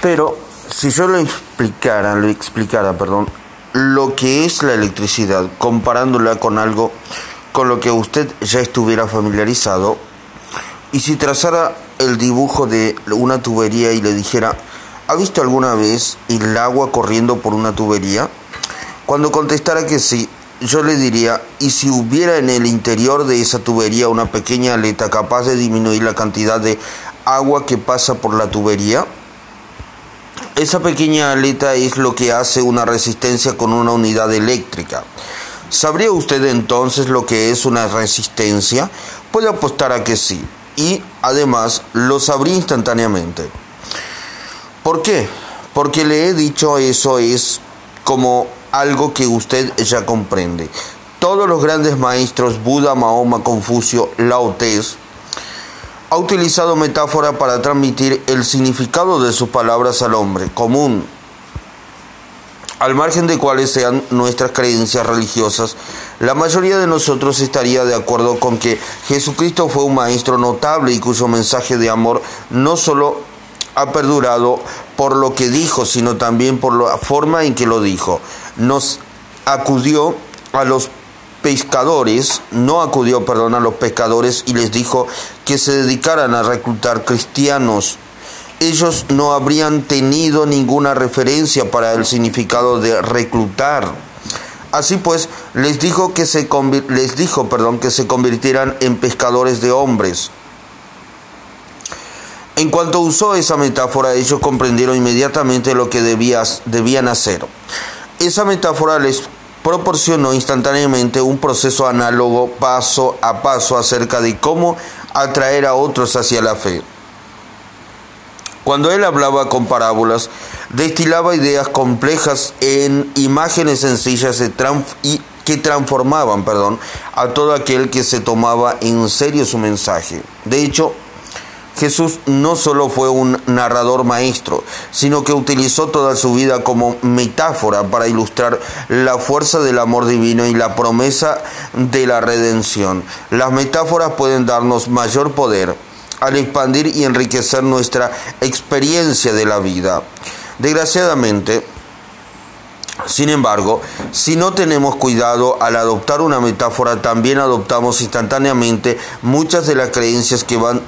Pero si yo le explicara, le explicara, perdón, lo que es la electricidad, comparándola con algo con lo que usted ya estuviera familiarizado, y si trazara el dibujo de una tubería y le dijera, ¿ha visto alguna vez el agua corriendo por una tubería? Cuando contestara que sí, yo le diría, ¿y si hubiera en el interior de esa tubería una pequeña aleta capaz de disminuir la cantidad de agua que pasa por la tubería? Esa pequeña aleta es lo que hace una resistencia con una unidad eléctrica. ¿Sabría usted entonces lo que es una resistencia? Puede apostar a que sí, y además lo sabría instantáneamente. ¿Por qué? Porque le he dicho eso es como algo que usted ya comprende. Todos los grandes maestros, Buda, Mahoma, Confucio, Lao Tse, ha utilizado metáfora para transmitir el significado de sus palabras al hombre común, al margen de cuáles sean nuestras creencias religiosas, la mayoría de nosotros estaría de acuerdo con que Jesucristo fue un maestro notable y cuyo mensaje de amor no solo ha perdurado por lo que dijo, sino también por la forma en que lo dijo. Nos acudió a los pescadores, no acudió, perdón, a los pescadores y les dijo que se dedicaran a reclutar cristianos. Ellos no habrían tenido ninguna referencia para el significado de reclutar. Así pues, les dijo que se les dijo, perdón, que se convirtieran en pescadores de hombres. En cuanto usó esa metáfora, ellos comprendieron inmediatamente lo que debían hacer. Esa metáfora les proporcionó instantáneamente un proceso análogo paso a paso acerca de cómo atraer a otros hacia la fe. Cuando él hablaba con parábolas, destilaba ideas complejas en imágenes sencillas y que transformaban perdón, a todo aquel que se tomaba en serio su mensaje. De hecho, Jesús no solo fue un narrador maestro, sino que utilizó toda su vida como metáfora para ilustrar la fuerza del amor divino y la promesa de la redención. Las metáforas pueden darnos mayor poder al expandir y enriquecer nuestra experiencia de la vida. Desgraciadamente, sin embargo, si no tenemos cuidado al adoptar una metáfora, también adoptamos instantáneamente muchas de las creencias que van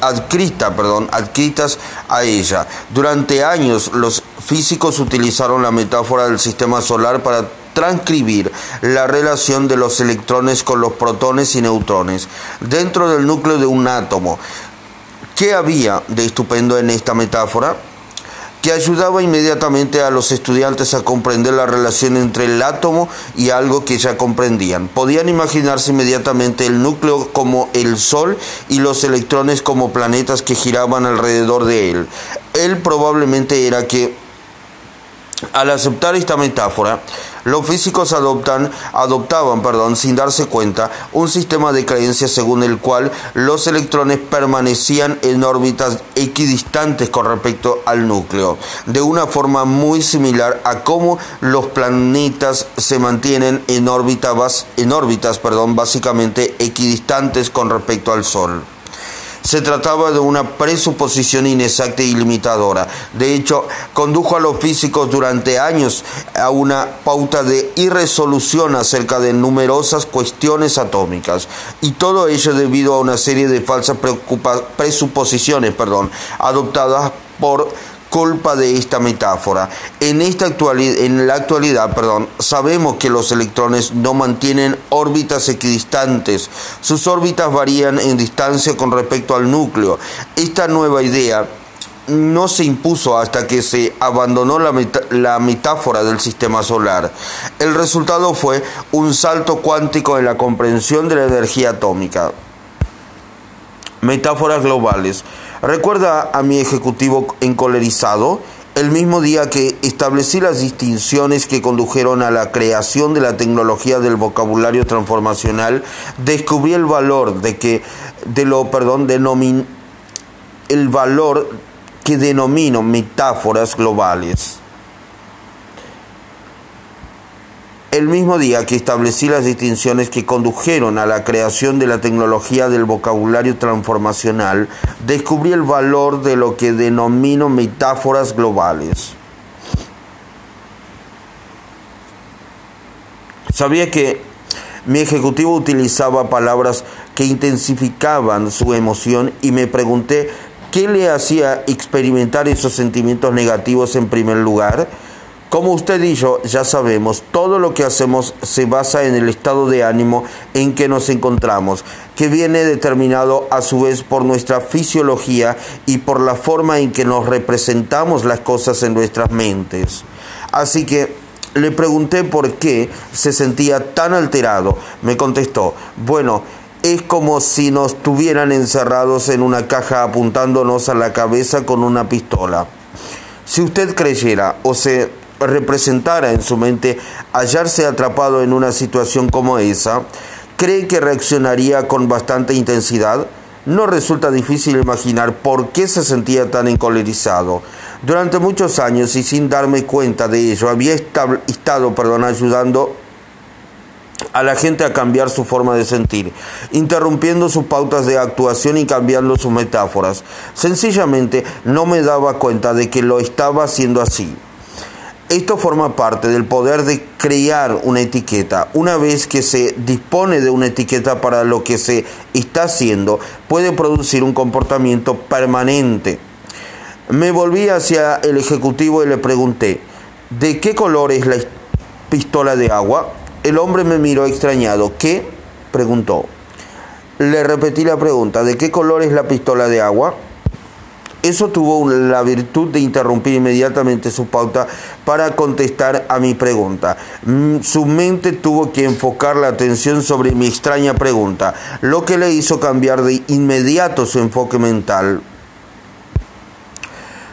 adscrita, perdón, a ella. Durante años los físicos utilizaron la metáfora del sistema solar para transcribir la relación de los electrones con los protones y neutrones dentro del núcleo de un átomo. ¿Qué había de estupendo en esta metáfora? Que ayudaba inmediatamente a los estudiantes a comprender la relación entre el átomo y algo que ya comprendían. Podían imaginarse inmediatamente el núcleo como el Sol y los electrones como planetas que giraban alrededor de él. Él probablemente era que al aceptar esta metáfora, los físicos adoptan, adoptaban perdón, sin darse cuenta un sistema de creencias según el cual los electrones permanecían en órbitas equidistantes con respecto al núcleo, de una forma muy similar a cómo los planetas se mantienen en, órbitas, en órbitas perdón, básicamente equidistantes con respecto al Sol. Se trataba de una presuposición inexacta y limitadora. De hecho, condujo a los físicos durante años a una pauta de irresolución acerca de numerosas cuestiones atómicas. Y todo ello debido a una serie de falsas presuposiciones perdón, adoptadas por culpa de esta metáfora. En, esta actualidad, en la actualidad perdón, sabemos que los electrones no mantienen órbitas equidistantes. Sus órbitas varían en distancia con respecto al núcleo. Esta nueva idea no se impuso hasta que se abandonó la, la, metáfora del sistema solar. El resultado fue un salto cuántico en la comprensión de la energía atómica. Metáforas globales. Recuerda a mi ejecutivo encolerizado el mismo día que establecí las distinciones que condujeron a la creación de la tecnología del vocabulario transformacional, descubrí el valor de que de lo, perdón, denomin, el valor que denomino metáforas globales. El mismo día que establecí las distinciones que condujeron a la creación de la tecnología del vocabulario transformacional, descubrí el valor de lo que denomino metáforas globales. Sabía que mi ejecutivo utilizaba palabras que intensificaban su emoción y me pregunté qué le hacía experimentar esos sentimientos negativos en primer lugar como usted y yo ya sabemos, todo lo que hacemos se basa en el estado de ánimo en que nos encontramos, que viene determinado a su vez por nuestra fisiología y por la forma en que nos representamos las cosas en nuestras mentes. Así que le pregunté por qué se sentía tan alterado. Me contestó, bueno, es como si nos tuvieran encerrados en una caja apuntándonos a la cabeza con una pistola. Si usted creyera o se representara en su mente hallarse atrapado en una situación como esa, ¿cree que reaccionaría con bastante intensidad? No resulta difícil imaginar por qué se sentía tan encolerizado. Durante muchos años y sin darme cuenta de ello, había estado perdón, ayudando a la gente a cambiar su forma de sentir, interrumpiendo sus pautas de actuación y cambiando sus metáforas. Sencillamente no me daba cuenta de que lo estaba haciendo así. Esto forma parte del poder de crear una etiqueta. Una vez que se dispone de una etiqueta para lo que se está haciendo, puede producir un comportamiento permanente. Me volví hacia el ejecutivo y le pregunté, ¿de qué color es la pistola de agua? El hombre me miró extrañado. ¿Qué? preguntó. Le repetí la pregunta, ¿de qué color es la pistola de agua? Eso tuvo la virtud de interrumpir inmediatamente su pauta para contestar a mi pregunta. Mm, su mente tuvo que enfocar la atención sobre mi extraña pregunta, lo que le hizo cambiar de inmediato su enfoque mental.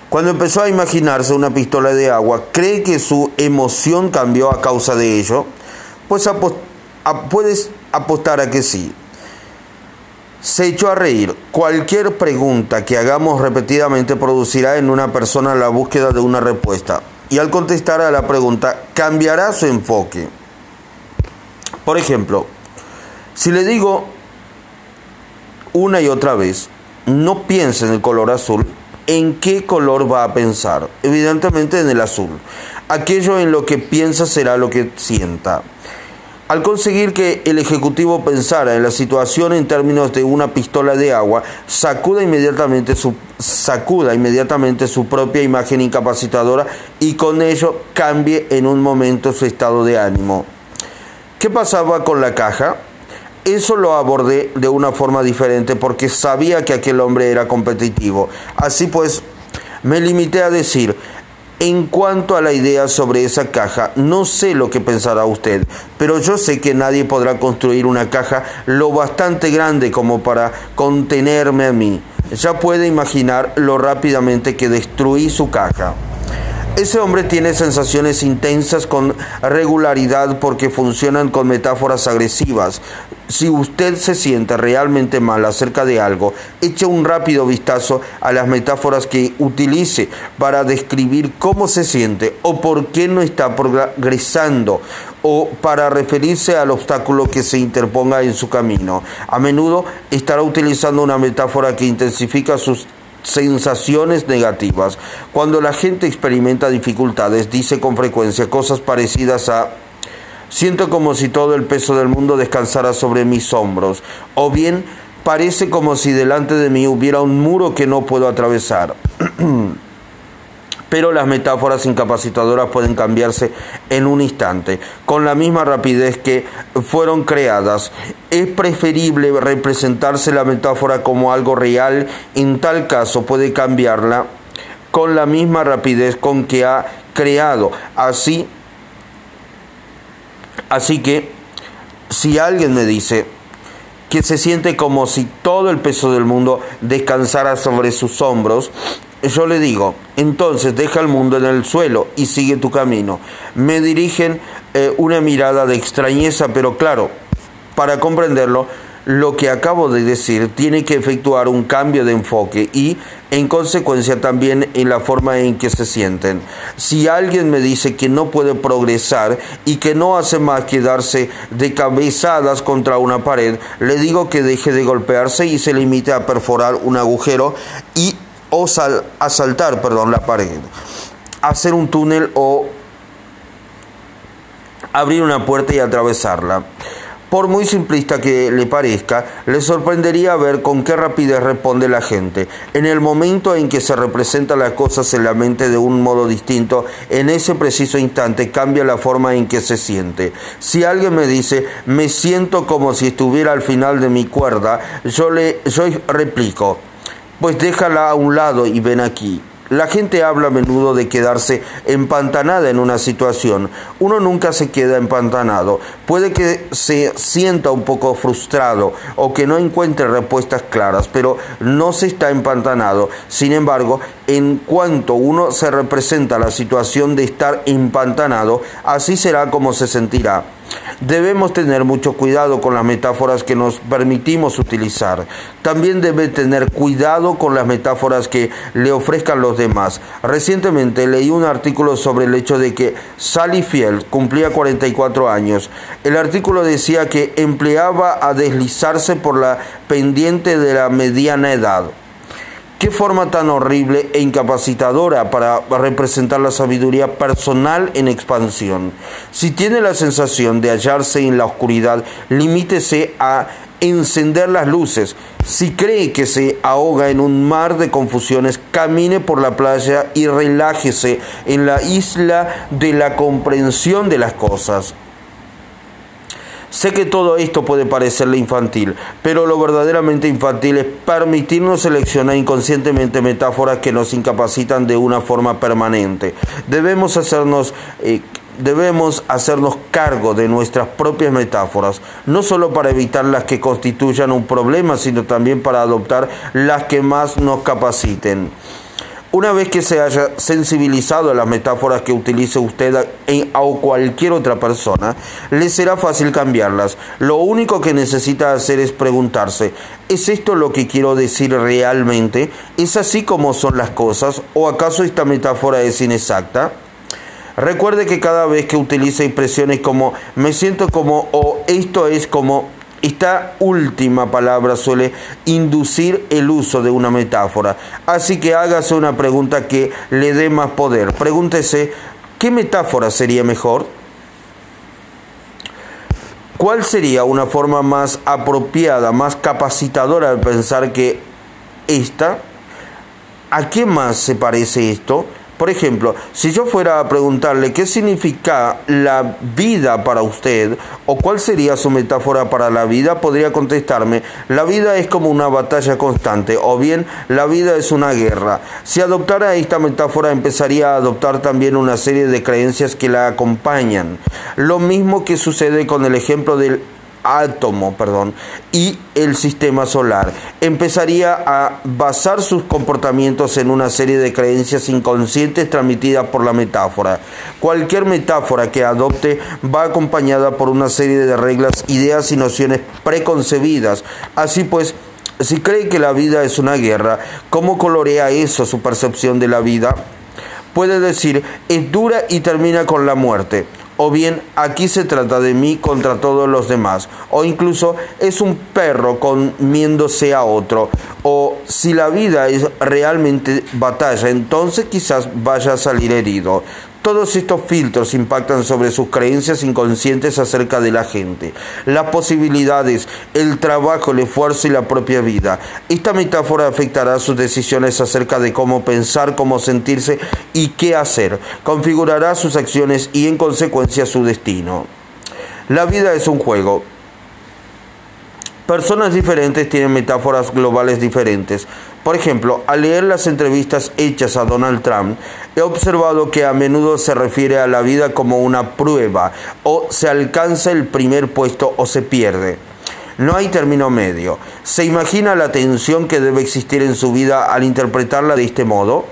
Cuando empezó a imaginarse una pistola de agua, ¿cree que su emoción cambió a causa de ello? Pues puedes apostar a que sí se echó a reír. Cualquier pregunta que hagamos repetidamente producirá en una persona la búsqueda de una respuesta. Y al contestar a la pregunta, cambiará su enfoque. Por ejemplo, si le digo una y otra vez, no piense en el color azul, ¿en qué color va a pensar? Evidentemente en el azul. Aquello en lo que piensa será lo que sienta. Al conseguir que el Ejecutivo pensara en la situación en términos de una pistola de agua, sacuda inmediatamente su, sacuda inmediatamente su propia imagen incapacitadora y con ello cambie en un momento su estado de ánimo. ¿Qué pasaba con la caja? Eso lo abordé de una forma diferente porque sabía que aquel hombre era competitivo. Así pues, me limité a decir, en cuanto a la idea sobre esa caja, no sé lo que pensará usted, pero yo sé que nadie podrá construir una caja lo bastante grande como para contenerme a mí. Ya puede imaginar lo rápidamente que destruí su caja. Ese hombre tiene sensaciones intensas con regularidad porque funcionan con metáforas agresivas. Si usted se siente realmente mal acerca de algo, eche un rápido vistazo a las metáforas que utilice para describir cómo se siente o por qué no está progresando o para referirse al obstáculo que se interponga en su camino. A menudo estará utilizando una metáfora que intensifica sus sensaciones negativas. Cuando la gente experimenta dificultades, dice con frecuencia cosas parecidas a siento como si todo el peso del mundo descansara sobre mis hombros, o bien parece como si delante de mí hubiera un muro que no puedo atravesar. pero las metáforas incapacitadoras pueden cambiarse en un instante, con la misma rapidez que fueron creadas. Es preferible representarse la metáfora como algo real, en tal caso puede cambiarla con la misma rapidez con que ha creado. Así, así que si alguien me dice que se siente como si todo el peso del mundo descansara sobre sus hombros, yo le digo, entonces deja el mundo en el suelo y sigue tu camino. Me dirigen eh, una mirada de extrañeza, pero claro, para comprenderlo, lo que acabo de decir, tiene que efectuar un cambio de enfoque y, en consecuencia, también en la forma en que se sienten. Si alguien me dice que no puede progresar y que no hace más que darse de cabezadas contra una pared, le digo que deje de golpearse y se limite a perforar un agujero y o a saltar perdón, la pared, hacer un túnel o abrir una puerta y atravesarla. Por muy simplista que le parezca, le sorprendería ver con qué rapidez responde la gente. En el momento en que se representa las cosas en la mente de un modo distinto, en ese preciso instante cambia la forma en que se siente. Si alguien me dice, me siento como si estuviera al final de mi cuerda, yo le yo replico, pues déjala a un lado y ven aquí. La gente habla a menudo de quedarse empantanada en una situación. Uno nunca se queda empantanado. Puede que se sienta un poco frustrado o que no encuentre respuestas claras, pero no se está empantanado. Sin embargo, en cuanto uno se representa la situación de estar empantanado, así será como se sentirá. Debemos tener mucho cuidado con las metáforas que nos permitimos utilizar. También debe tener cuidado con las metáforas que le ofrezcan los demás. Recientemente leí un artículo sobre el hecho de que Sally Field cumplía 44 años. El artículo decía que empleaba a deslizarse por la pendiente de la mediana edad. Qué forma tan horrible e incapacitadora para representar la sabiduría personal en expansión. Si tiene la sensación de hallarse en la oscuridad, limítese a encender las luces. Si cree que se ahoga en un mar de confusiones, camine por la playa y relájese en la isla de la comprensión de las cosas. Sé que todo esto puede parecerle infantil, pero lo verdaderamente infantil es permitirnos seleccionar inconscientemente metáforas que nos incapacitan de una forma permanente. Debemos hacernos eh, debemos hacernos cargo de nuestras propias metáforas, no solo para evitar las que constituyan un problema, sino también para adoptar las que más nos capaciten. Una vez que se haya sensibilizado a las metáforas que utilice usted o cualquier otra persona, le será fácil cambiarlas. Lo único que necesita hacer es preguntarse, ¿es esto lo que quiero decir realmente? ¿Es así como son las cosas? ¿O acaso esta metáfora es inexacta? Recuerde que cada vez que utilice expresiones como me siento como o esto es como esta última palabra suele inducir el uso de una metáfora. Así que hágase una pregunta que le dé más poder. Pregúntese, ¿qué metáfora sería mejor? ¿Cuál sería una forma más apropiada, más capacitadora de pensar que esta? ¿A qué más se parece esto? Por ejemplo, si yo fuera a preguntarle qué significa la vida para usted o cuál sería su metáfora para la vida, podría contestarme, la vida es como una batalla constante o bien la vida es una guerra. Si adoptara esta metáfora empezaría a adoptar también una serie de creencias que la acompañan. Lo mismo que sucede con el ejemplo del átomo, perdón, y el sistema solar. Empezaría a basar sus comportamientos en una serie de creencias inconscientes transmitidas por la metáfora. Cualquier metáfora que adopte va acompañada por una serie de reglas, ideas y nociones preconcebidas. Así pues, si cree que la vida es una guerra, ¿cómo colorea eso su percepción de la vida? Puede decir, es dura y termina con la muerte o bien aquí se trata de mí contra todos los demás, o incluso es un perro comiéndose a otro, o si la vida es realmente batalla, entonces quizás vaya a salir herido. Todos estos filtros impactan sobre sus creencias inconscientes acerca de la gente, las posibilidades, el trabajo, el esfuerzo y la propia vida. Esta metáfora afectará sus decisiones acerca de cómo pensar, cómo sentirse y qué hacer. Configurará sus acciones y en consecuencia su destino. La vida es un juego. Personas diferentes tienen metáforas globales diferentes. Por ejemplo, al leer las entrevistas hechas a Donald Trump, he observado que a menudo se refiere a la vida como una prueba, o se alcanza el primer puesto o se pierde. No hay término medio. ¿Se imagina la tensión que debe existir en su vida al interpretarla de este modo?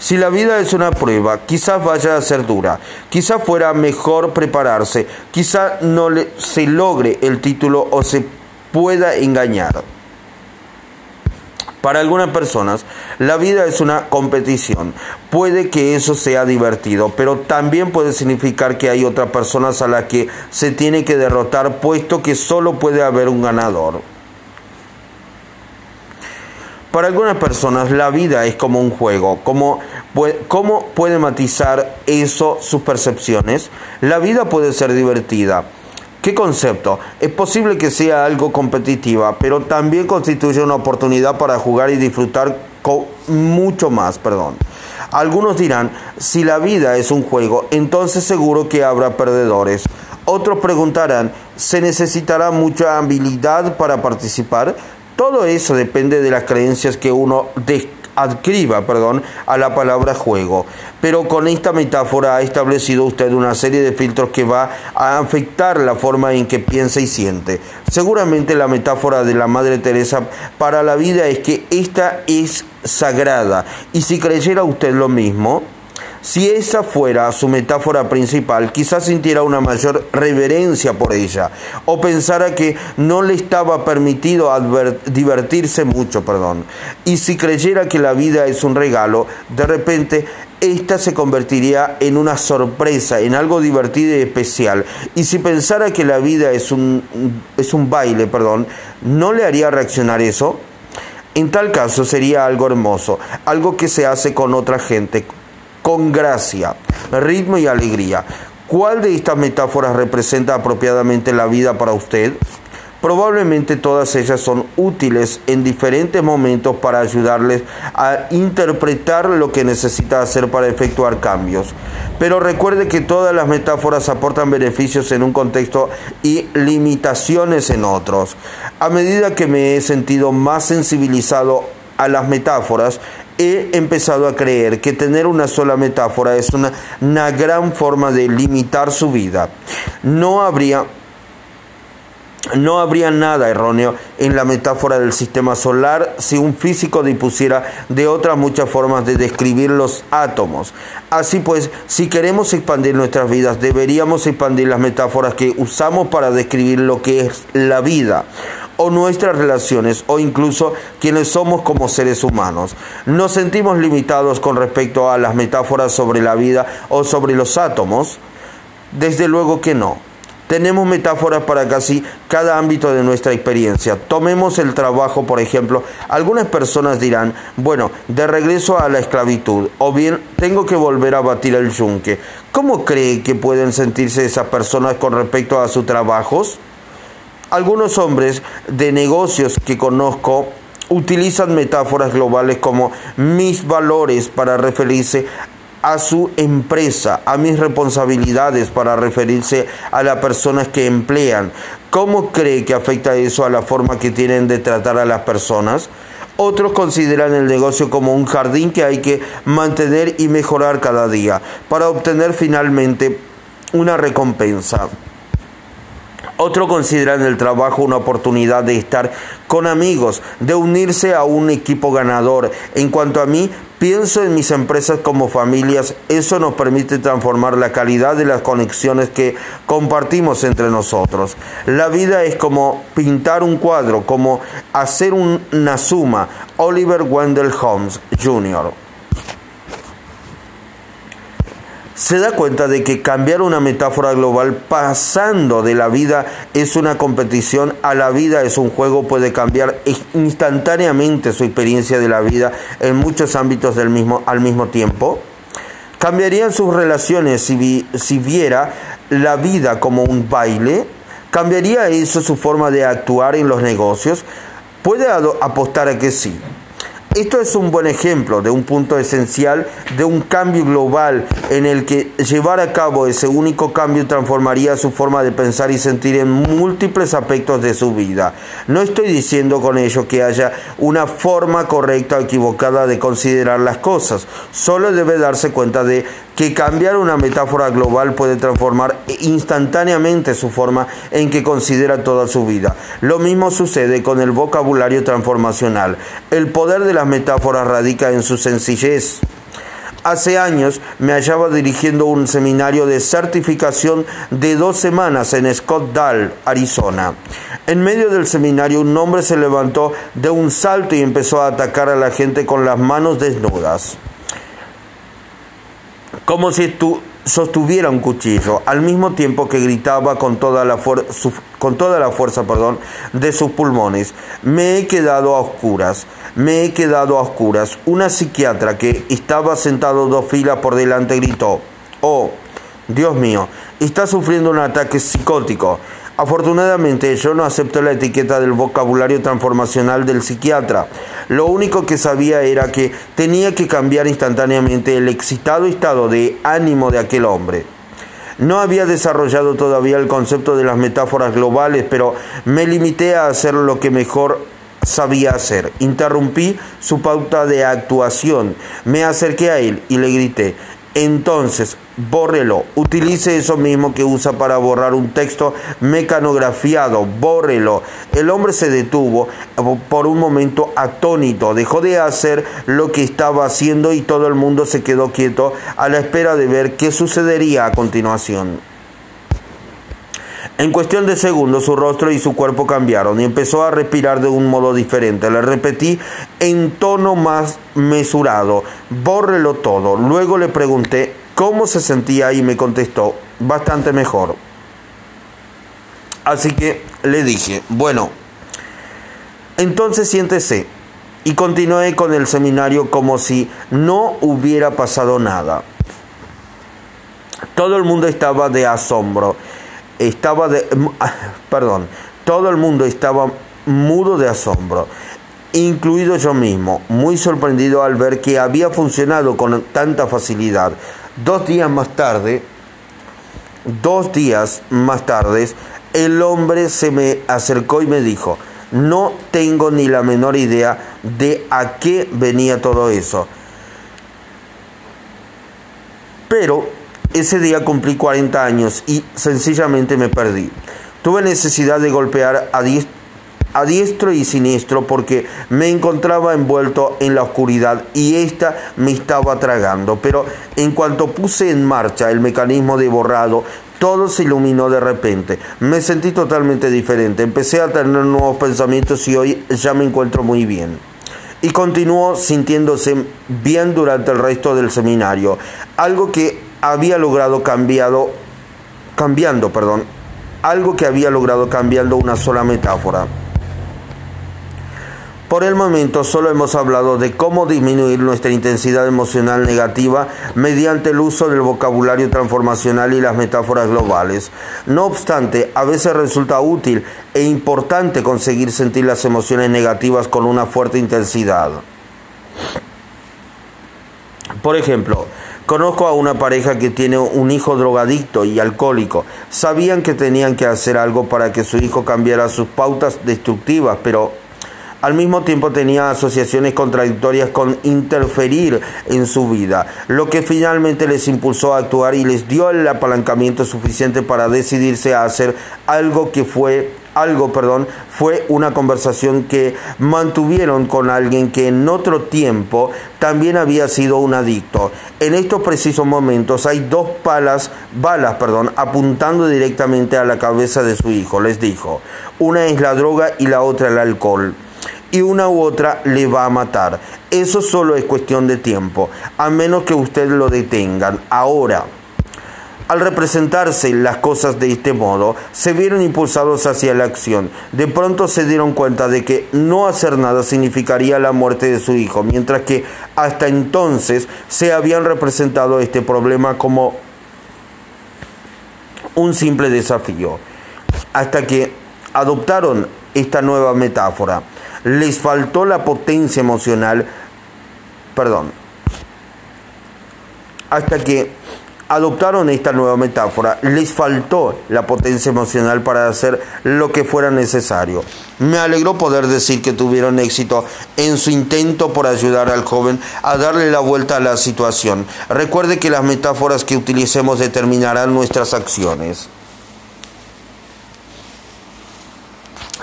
Si la vida es una prueba, quizás vaya a ser dura, quizás fuera mejor prepararse, quizás no se logre el título o se pueda engañar. Para algunas personas, la vida es una competición. Puede que eso sea divertido, pero también puede significar que hay otras personas a las que se tiene que derrotar, puesto que solo puede haber un ganador. Para algunas personas la vida es como un juego. ¿Cómo, ¿Cómo puede matizar eso sus percepciones? La vida puede ser divertida. ¿Qué concepto? Es posible que sea algo competitiva, pero también constituye una oportunidad para jugar y disfrutar con mucho más, perdón. Algunos dirán, si la vida es un juego, entonces seguro que habrá perdedores. Otros preguntarán, ¿se necesitará mucha habilidad para participar? Todo eso depende de las creencias que uno adscriba perdón, a la palabra juego. Pero con esta metáfora ha establecido usted una serie de filtros que va a afectar la forma en que piensa y siente. Seguramente la metáfora de la Madre Teresa para la vida es que esta es sagrada. Y si creyera usted lo mismo, si esa fuera su metáfora principal, quizás sintiera una mayor reverencia por ella o pensara que no le estaba permitido divertirse mucho, perdón. Y si creyera que la vida es un regalo, de repente esta se convertiría en una sorpresa, en algo divertido y especial. Y si pensara que la vida es un, es un baile, perdón, ¿no le haría reaccionar eso? En tal caso sería algo hermoso, algo que se hace con otra gente, con gracia, ritmo y alegría. ¿Cuál de estas metáforas representa apropiadamente la vida para usted? Probablemente todas ellas son útiles en diferentes momentos para ayudarles a interpretar lo que necesita hacer para efectuar cambios. Pero recuerde que todas las metáforas aportan beneficios en un contexto y limitaciones en otros. A medida que me he sentido más sensibilizado a las metáforas, he empezado a creer que tener una sola metáfora es una, gran forma de limitar su vida. No habría no habría nada erróneo en la metáfora del sistema solar si un físico dispusiera de otras muchas formas de describir los átomos. Así pues, si queremos expandir nuestras vidas, deberíamos expandir las metáforas que usamos para describir lo que es la vida o nuestras relaciones o incluso quienes somos como seres humanos. ¿Nos sentimos limitados con respecto a las metáforas sobre la vida o sobre los átomos? Desde luego que no. Tenemos metáforas para casi cada ámbito de nuestra experiencia. Tomemos el trabajo, por ejemplo. Algunas personas dirán, bueno, de regreso a la esclavitud, o bien tengo que volver a batir el yunque. ¿Cómo cree que pueden sentirse esas personas con respecto a sus trabajos? Algunos hombres de negocios que conozco utilizan metáforas globales como mis valores para referirse a su empresa, a mis responsabilidades para referirse a las personas que emplean. ¿Cómo cree que afecta eso a la forma que tienen de tratar a las personas? Otros consideran el negocio como un jardín que hay que mantener y mejorar cada día para obtener finalmente una recompensa. Otro consideran el trabajo una oportunidad de estar con amigos, de unirse a un equipo ganador. En cuanto a mí, pienso en mis empresas como familias. Eso nos permite transformar la calidad de las conexiones que compartimos entre nosotros. La vida es como pintar un cuadro, como hacer una suma. Oliver Wendell Holmes Jr. se da cuenta de que cambiar una metáfora global pasando de la vida es una competición a la vida es un juego puede cambiar instantáneamente su experiencia de la vida en muchos ámbitos del mismo, al mismo tiempo? ¿Cambiarían sus relaciones si, si viera la vida como un baile? ¿Cambiaría eso su forma de actuar en los negocios? Puede apostar a que sí. Esto es un buen ejemplo de un punto esencial de un cambio global en el que llevar a cabo ese único cambio transformaría su forma de pensar y sentir en múltiples aspectos de su vida. No estoy diciendo con ello que haya una forma correcta o equivocada de considerar las cosas, solo debe darse cuenta de que cambiar una metáfora global puede transformar instantáneamente su forma en que considera toda su vida. Lo mismo sucede con el vocabulario transformacional. El poder de las metáforas radica en su sencillez. Hace años me hallaba dirigiendo un seminario de certificación de dos semanas en Scottsdale, Arizona. En medio del seminario un hombre se levantó de un salto y empezó a atacar a la gente con las manos desnudas, como si sostuviera un cuchillo, al mismo tiempo que gritaba con toda la, con toda la fuerza perdón, de sus pulmones. Me he quedado a oscuras, me he quedado a oscuras. Una psiquiatra que estaba sentado dos filas por delante gritó, oh, Dios mío, está sufriendo un ataque psicótico. Afortunadamente yo no acepto la etiqueta del vocabulario transformacional del psiquiatra. Lo único que sabía era que tenía que cambiar instantáneamente el excitado estado de ánimo de aquel hombre. No había desarrollado todavía el concepto de las metáforas globales, pero me limité a hacer lo que mejor sabía hacer. Interrumpí su pauta de actuación, me acerqué a él y le grité, entonces, bórrelo. Utilice eso mismo que usa para borrar un texto mecanografiado. Bórrelo. El hombre se detuvo por un momento atónito. Dejó de hacer lo que estaba haciendo y todo el mundo se quedó quieto a la espera de ver qué sucedería a continuación. En cuestión de segundos su rostro y su cuerpo cambiaron y empezó a respirar de un modo diferente. Le repetí en tono más mesurado, bórrelo todo. Luego le pregunté cómo se sentía y me contestó, bastante mejor. Así que le dije, bueno, entonces siéntese. Y continué con el seminario como si no hubiera pasado nada. Todo el mundo estaba de asombro estaba de, perdón, todo el mundo estaba mudo de asombro, incluido yo mismo, muy sorprendido al ver que había funcionado con tanta facilidad. Dos días más tarde, dos días más tarde, el hombre se me acercó y me dijo, no tengo ni la menor idea de a qué venía todo eso. Pero ese día cumplí 40 años y sencillamente me perdí. Tuve necesidad de golpear a diestro, y siniestro porque me encontraba envuelto en la oscuridad y ésta me estaba tragando. Pero en cuanto puse en marcha el mecanismo de borrado, todo se iluminó de repente. Me sentí totalmente diferente. Empecé a tener nuevos pensamientos y hoy ya me encuentro muy bien. Y continuó sintiéndose bien durante el resto del seminario. Algo que había logrado cambiado, cambiando, perdón, algo que había logrado cambiando una sola metáfora. Por el momento solo hemos hablado de cómo disminuir nuestra intensidad emocional negativa mediante el uso del vocabulario transformacional y las metáforas globales. No obstante, a veces resulta útil e importante conseguir sentir las emociones negativas con una fuerte intensidad. Por ejemplo, Conozco a una pareja que tiene un hijo drogadicto y alcohólico. Sabían que tenían que hacer algo para que su hijo cambiara sus pautas destructivas, pero al mismo tiempo tenía asociaciones contradictorias con interferir en su vida, lo que finalmente les impulsó a actuar y les dio el apalancamiento suficiente para decidirse a hacer algo que fue algo, perdón, fue una conversación que mantuvieron con alguien que en otro tiempo también había sido un adicto. En estos precisos momentos hay dos palas, balas, perdón, apuntando directamente a la cabeza de su hijo. Les dijo, una es la droga y la otra el alcohol. Y una u otra le va a matar. Eso solo es cuestión de tiempo, a menos que ustedes lo detengan. Ahora, al representarse las cosas de este modo, se vieron impulsados hacia la acción. De pronto se dieron cuenta de que no hacer nada significaría la muerte de su hijo, mientras que hasta entonces se habían representado este problema como un simple desafío. Hasta que adoptaron esta nueva metáfora. Les faltó la potencia emocional, perdón, hasta que adoptaron esta nueva metáfora, les faltó la potencia emocional para hacer lo que fuera necesario. Me alegró poder decir que tuvieron éxito en su intento por ayudar al joven a darle la vuelta a la situación. Recuerde que las metáforas que utilicemos determinarán nuestras acciones.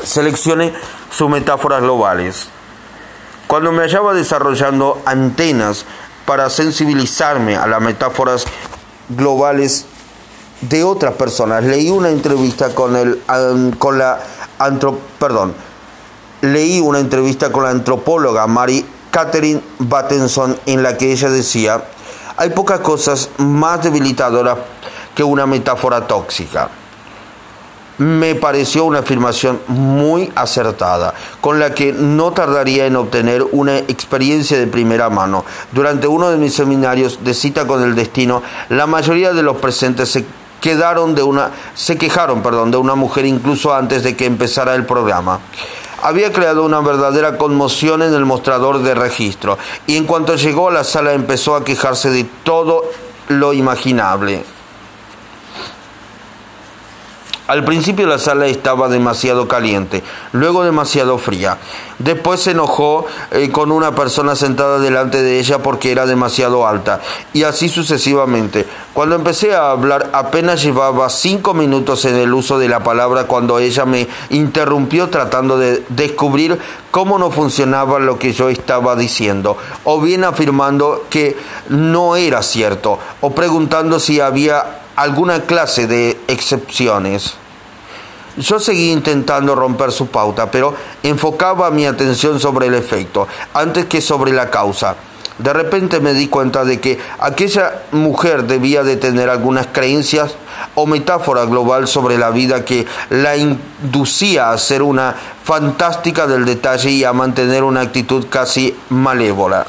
Seleccione sus metáforas globales. Cuando me hallaba desarrollando antenas para sensibilizarme a las metáforas globales de otras personas. Leí una entrevista con, el, con la perdón, leí una entrevista con la antropóloga Mary Catherine Battenson en la que ella decía, hay pocas cosas más debilitadoras que una metáfora tóxica me pareció una afirmación muy acertada, con la que no tardaría en obtener una experiencia de primera mano. Durante uno de mis seminarios de cita con el destino, la mayoría de los presentes se quedaron de una se quejaron, perdón, de una mujer incluso antes de que empezara el programa. Había creado una verdadera conmoción en el mostrador de registro y en cuanto llegó a la sala empezó a quejarse de todo lo imaginable. Al principio la sala estaba demasiado caliente, luego demasiado fría. Después se enojó eh, con una persona sentada delante de ella porque era demasiado alta, y así sucesivamente. Cuando empecé a hablar apenas llevaba cinco minutos en el uso de la palabra cuando ella me interrumpió tratando de descubrir cómo no funcionaba lo que yo estaba diciendo, o bien afirmando que no era cierto, o preguntando si había alguna clase de excepciones. Yo seguí intentando romper su pauta, pero enfocaba mi atención sobre el efecto, antes que sobre la causa. De repente me di cuenta de que aquella mujer debía de tener algunas creencias o metáfora global sobre la vida que la inducía a ser una fantástica del detalle y a mantener una actitud casi malévola.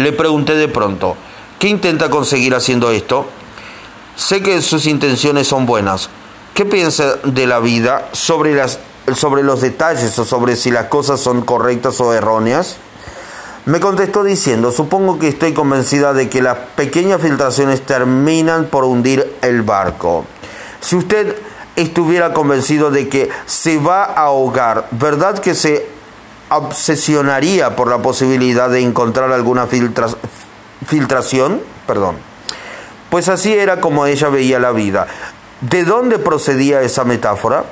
Le pregunté de pronto, ¿qué intenta conseguir haciendo esto? Sé que sus intenciones son buenas. ¿Qué piensa de la vida sobre, las, sobre los detalles o sobre si las cosas son correctas o erróneas? Me contestó diciendo, supongo que estoy convencida de que las pequeñas filtraciones terminan por hundir el barco. Si usted estuviera convencido de que se va a ahogar, ¿verdad que se obsesionaría por la posibilidad de encontrar alguna filtración, perdón. Pues así era como ella veía la vida. ¿De dónde procedía esa metáfora?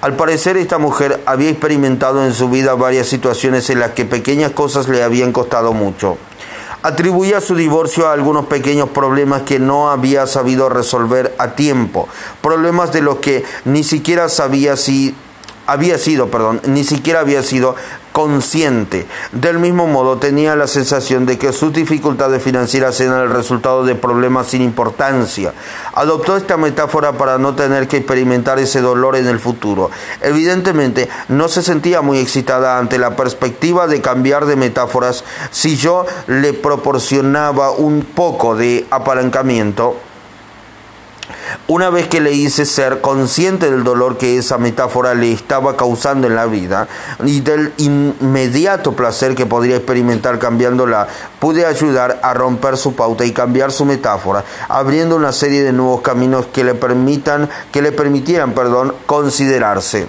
Al parecer esta mujer había experimentado en su vida varias situaciones en las que pequeñas cosas le habían costado mucho. Atribuía su divorcio a algunos pequeños problemas que no había sabido resolver a tiempo, problemas de los que ni siquiera sabía si había sido, perdón, ni siquiera había sido consciente. Del mismo modo, tenía la sensación de que sus dificultades financieras eran el resultado de problemas sin importancia. Adoptó esta metáfora para no tener que experimentar ese dolor en el futuro. Evidentemente, no se sentía muy excitada ante la perspectiva de cambiar de metáforas si yo le proporcionaba un poco de apalancamiento una vez que le hice ser consciente del dolor que esa metáfora le estaba causando en la vida y del inmediato placer que podría experimentar cambiándola, pude ayudar a romper su pauta y cambiar su metáfora, abriendo una serie de nuevos caminos que le permitan, que le permitieran, perdón, considerarse.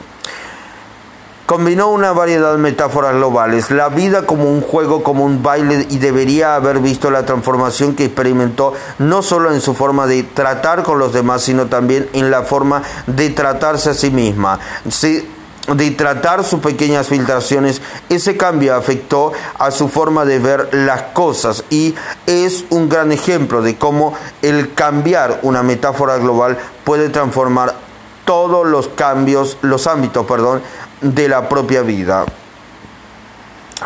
Combinó una variedad de metáforas globales, la vida como un juego, como un baile, y debería haber visto la transformación que experimentó no solo en su forma de tratar con los demás, sino también en la forma de tratarse a sí misma. de tratar sus pequeñas filtraciones, ese cambio afectó a su forma de ver las cosas y es un gran ejemplo de cómo el cambiar una metáfora global puede transformar todos los cambios, los ámbitos, perdón, de la propia vida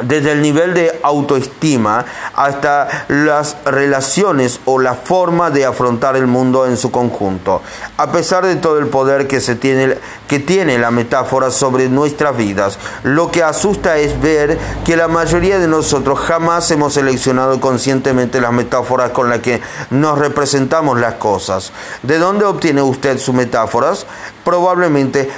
desde el nivel de autoestima hasta las relaciones o la forma de afrontar el mundo en su conjunto. A pesar de todo el poder que, se tiene, que tiene la metáfora sobre nuestras vidas, lo que asusta es ver que la mayoría de nosotros jamás hemos seleccionado conscientemente las metáforas con las que nos representamos las cosas. ¿De dónde obtiene usted sus metáforas? Probablemente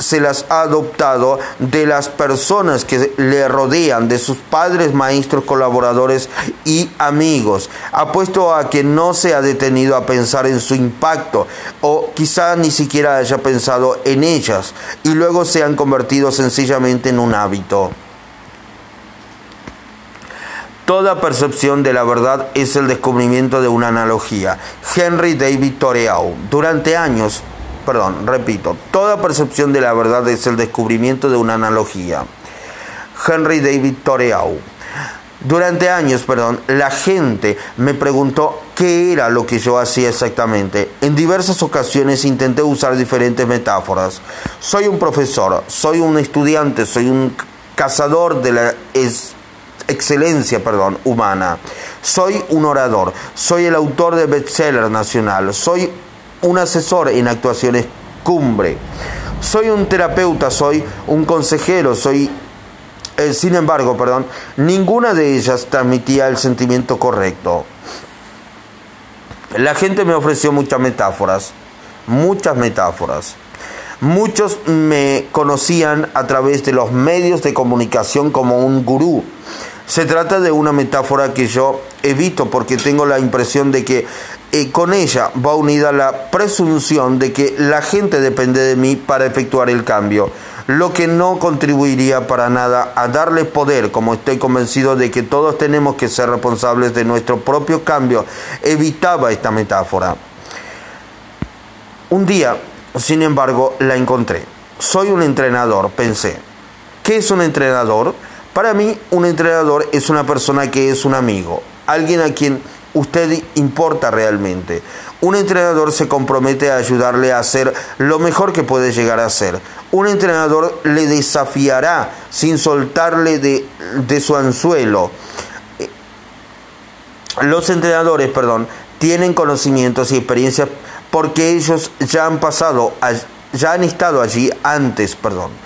se las ha adoptado de las personas que le rodean de sus padres, maestros, colaboradores y amigos. Apuesto a que no se ha detenido a pensar en su impacto o quizá ni siquiera haya pensado en ellas y luego se han convertido sencillamente en un hábito. Toda percepción de la verdad es el descubrimiento de una analogía. Henry David Thoreau. Durante años, perdón, repito, toda percepción de la verdad es el descubrimiento de una analogía. Henry David Thoreau. Durante años, perdón, la gente me preguntó qué era lo que yo hacía exactamente. En diversas ocasiones intenté usar diferentes metáforas. Soy un profesor, soy un estudiante, soy un cazador de la excelencia, perdón, humana. Soy un orador, soy el autor de bestseller nacional, soy un asesor en actuaciones cumbre. Soy un terapeuta, soy un consejero, soy eh, sin embargo, perdón, ninguna de ellas transmitía el sentimiento correcto. La gente me ofreció muchas metáforas, muchas metáforas. Muchos me conocían a través de los medios de comunicación como un gurú. Se trata de una metáfora que yo evito porque tengo la impresión de que eh, con ella va unida la presunción de que la gente depende de mí para efectuar el cambio lo que no contribuiría para nada a darle poder, como estoy convencido de que todos tenemos que ser responsables de nuestro propio cambio, evitaba esta metáfora. Un día, sin embargo, la encontré. Soy un entrenador, pensé. ¿Qué es un entrenador? Para mí, un entrenador es una persona que es un amigo, alguien a quien usted importa realmente. Un entrenador se compromete a ayudarle a hacer lo mejor que puede llegar a ser. Un entrenador le desafiará sin soltarle de, de su anzuelo. Los entrenadores, perdón, tienen conocimientos y experiencias porque ellos ya han pasado, ya han estado allí antes, perdón.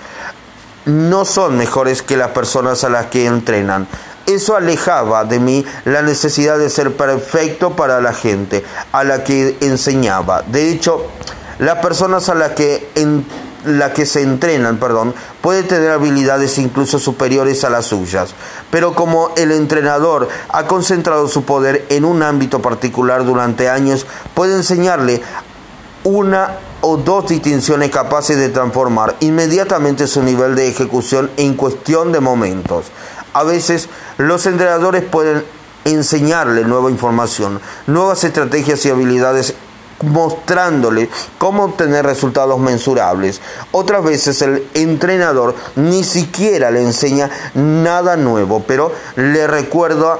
No son mejores que las personas a las que entrenan eso alejaba de mí la necesidad de ser perfecto para la gente a la que enseñaba. De hecho, las personas a las que, en, la que se entrenan, perdón, pueden tener habilidades incluso superiores a las suyas. Pero como el entrenador ha concentrado su poder en un ámbito particular durante años, puede enseñarle una o dos distinciones capaces de transformar inmediatamente su nivel de ejecución en cuestión de momentos. A veces los entrenadores pueden enseñarle nueva información, nuevas estrategias y habilidades mostrándole cómo obtener resultados mensurables. Otras veces el entrenador ni siquiera le enseña nada nuevo, pero le recuerda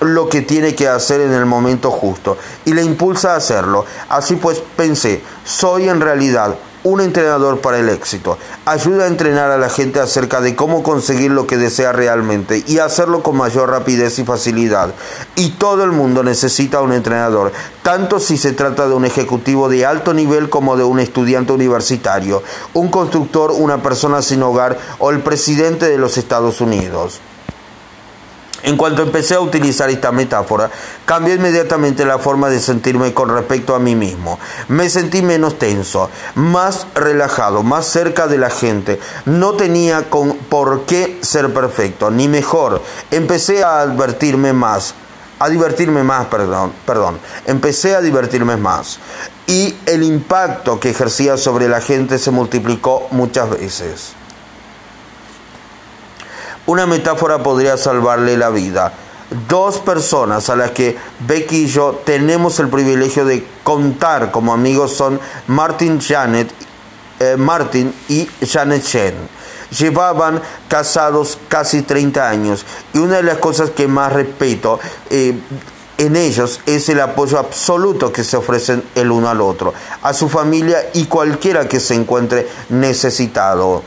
lo que tiene que hacer en el momento justo y le impulsa a hacerlo. Así pues pensé, soy en realidad un entrenador para el éxito. Ayuda a entrenar a la gente acerca de cómo conseguir lo que desea realmente y hacerlo con mayor rapidez y facilidad. Y todo el mundo necesita un entrenador, tanto si se trata de un ejecutivo de alto nivel como de un estudiante universitario, un constructor, una persona sin hogar o el presidente de los Estados Unidos. En cuanto empecé a utilizar esta metáfora, cambió inmediatamente la forma de sentirme con respecto a mí mismo. Me sentí menos tenso, más relajado, más cerca de la gente. No tenía con por qué ser perfecto, ni mejor. Empecé a advertirme más, a divertirme más, perdón, perdón. Empecé a divertirme más. Y el impacto que ejercía sobre la gente se multiplicó muchas veces. Una metáfora podría salvarle la vida. Dos personas a las que Becky y yo tenemos el privilegio de contar como amigos son Martin Janet, eh, Martin y Janet Chen. Llevaban casados casi 30 años y una de las cosas que más respeto eh, en ellos es el apoyo absoluto que se ofrecen el uno al otro, a su familia y cualquiera que se encuentre necesitado.